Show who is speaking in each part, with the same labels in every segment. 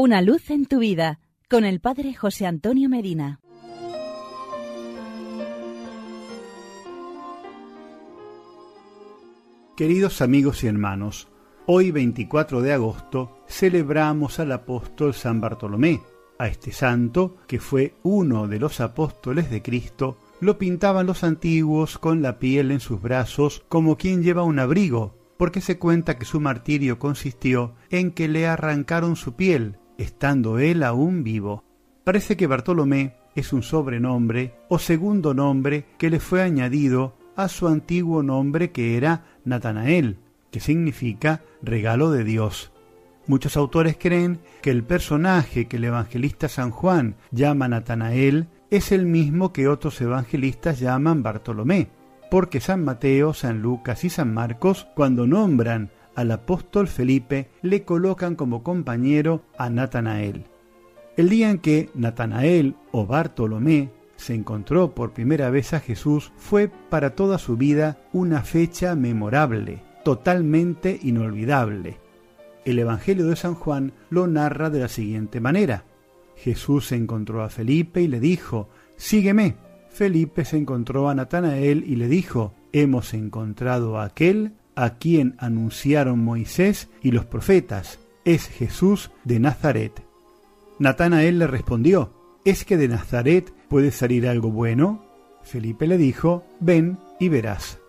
Speaker 1: Una luz en tu vida con el Padre José Antonio Medina.
Speaker 2: Queridos amigos y hermanos, hoy 24 de agosto celebramos al apóstol San Bartolomé. A este santo, que fue uno de los apóstoles de Cristo, lo pintaban los antiguos con la piel en sus brazos como quien lleva un abrigo, porque se cuenta que su martirio consistió en que le arrancaron su piel, estando él aún vivo. Parece que Bartolomé es un sobrenombre o segundo nombre que le fue añadido a su antiguo nombre que era Natanael, que significa regalo de Dios. Muchos autores creen que el personaje que el evangelista San Juan llama Natanael es el mismo que otros evangelistas llaman Bartolomé, porque San Mateo, San Lucas y San Marcos, cuando nombran al apóstol Felipe, le colocan como compañero a Natanael. El día en que Natanael o Bartolomé se encontró por primera vez a Jesús fue para toda su vida una fecha memorable, totalmente inolvidable. El Evangelio de San Juan lo narra de la siguiente manera. Jesús encontró a Felipe y le dijo, Sígueme. Felipe se encontró a Natanael y le dijo, Hemos encontrado a aquel a quien anunciaron Moisés y los profetas, es Jesús de Nazaret. Natanael le respondió, ¿es que de Nazaret puede salir algo bueno? Felipe le dijo, ven y verás.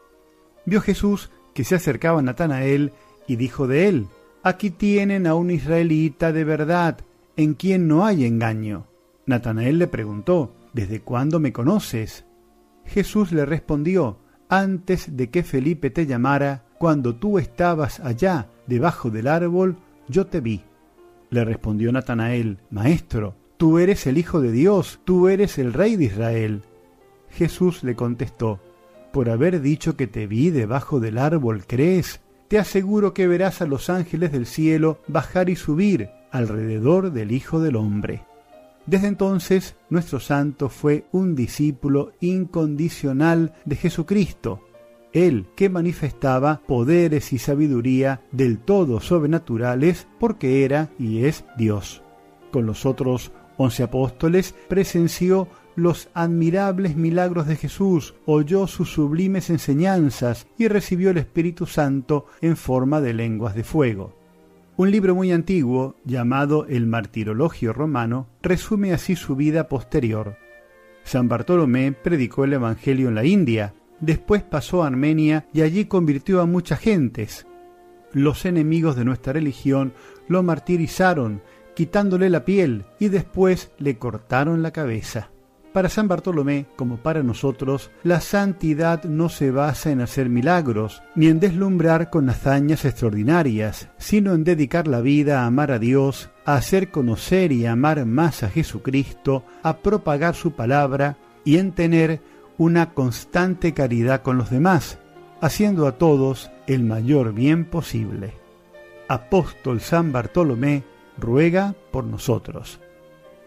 Speaker 2: Vio Jesús que se acercaba Natanael y dijo de él, aquí tienen a un israelita de verdad, en quien no hay engaño. Natanael le preguntó, ¿Desde cuándo me conoces? Jesús le respondió, antes de que Felipe te llamara, cuando tú estabas allá debajo del árbol, yo te vi. Le respondió Natanael, Maestro, tú eres el Hijo de Dios, tú eres el Rey de Israel. Jesús le contestó, Por haber dicho que te vi debajo del árbol, ¿crees? Te aseguro que verás a los ángeles del cielo bajar y subir alrededor del Hijo del Hombre. Desde entonces, nuestro santo fue un discípulo incondicional de Jesucristo, él que manifestaba poderes y sabiduría del todo sobrenaturales porque era y es Dios. Con los otros once apóstoles presenció los admirables milagros de Jesús, oyó sus sublimes enseñanzas y recibió el Espíritu Santo en forma de lenguas de fuego. Un libro muy antiguo, llamado el Martirologio Romano, resume así su vida posterior. San Bartolomé predicó el Evangelio en la India, después pasó a Armenia y allí convirtió a muchas gentes. Los enemigos de nuestra religión lo martirizaron, quitándole la piel, y después le cortaron la cabeza. Para San Bartolomé, como para nosotros, la santidad no se basa en hacer milagros, ni en deslumbrar con hazañas extraordinarias, sino en dedicar la vida a amar a Dios, a hacer conocer y amar más a Jesucristo, a propagar su palabra y en tener una constante caridad con los demás, haciendo a todos el mayor bien posible. Apóstol San Bartolomé ruega por nosotros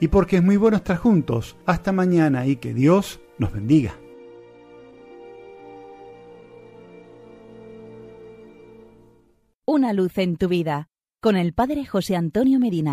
Speaker 2: y porque es muy bueno estar juntos. Hasta mañana y que Dios nos bendiga.
Speaker 1: Una luz en tu vida con el Padre José Antonio Medina.